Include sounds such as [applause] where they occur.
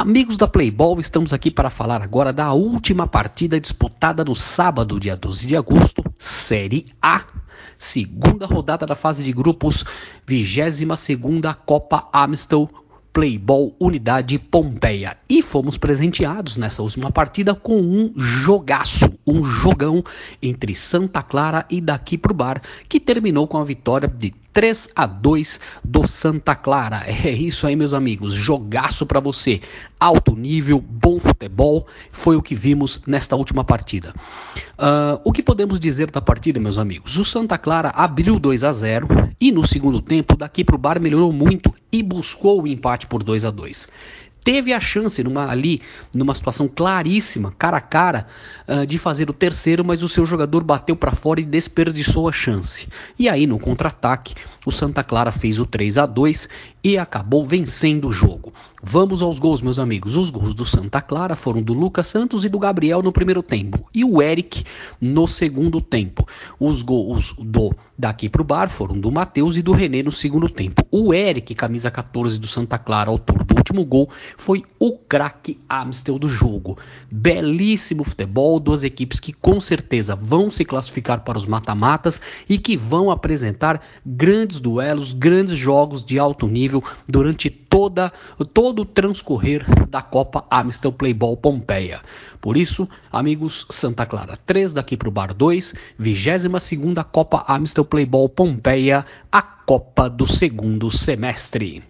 Amigos da Playball, estamos aqui para falar agora da última partida disputada no sábado, dia 12 de agosto, Série A. Segunda rodada da fase de grupos, 22 segunda Copa Amstel Playball Unidade Pompeia. E fomos presenteados nessa última partida com um jogaço, um jogão entre Santa Clara e daqui pro bar, que terminou com a vitória de 3 a 2 do Santa Clara. [laughs] É isso aí, meus amigos. Jogaço para você. Alto nível, bom futebol. Foi o que vimos nesta última partida. Uh, o que podemos dizer da partida, meus amigos? O Santa Clara abriu 2 a 0 e no segundo tempo, daqui para o bar, melhorou muito e buscou o empate por 2 a 2 teve a chance numa, ali, numa situação claríssima, cara a cara, uh, de fazer o terceiro, mas o seu jogador bateu para fora e desperdiçou a chance. E aí, no contra-ataque, o Santa Clara fez o 3 a 2 e acabou vencendo o jogo. Vamos aos gols, meus amigos. Os gols do Santa Clara foram do Lucas Santos e do Gabriel no primeiro tempo, e o Eric no segundo tempo. Os gols do daqui pro bar foram do Matheus e do René no segundo tempo. O Eric, camisa 14 do Santa Clara, autor último gol, foi o craque Amstel do jogo. Belíssimo futebol, duas equipes que com certeza vão se classificar para os mata-matas e que vão apresentar grandes duelos, grandes jogos de alto nível durante toda, todo o transcorrer da Copa Amstel Playball Pompeia. Por isso, amigos, Santa Clara 3 daqui para o Bar 2, 22 Copa Amstel Playball Pompeia, a Copa do segundo semestre.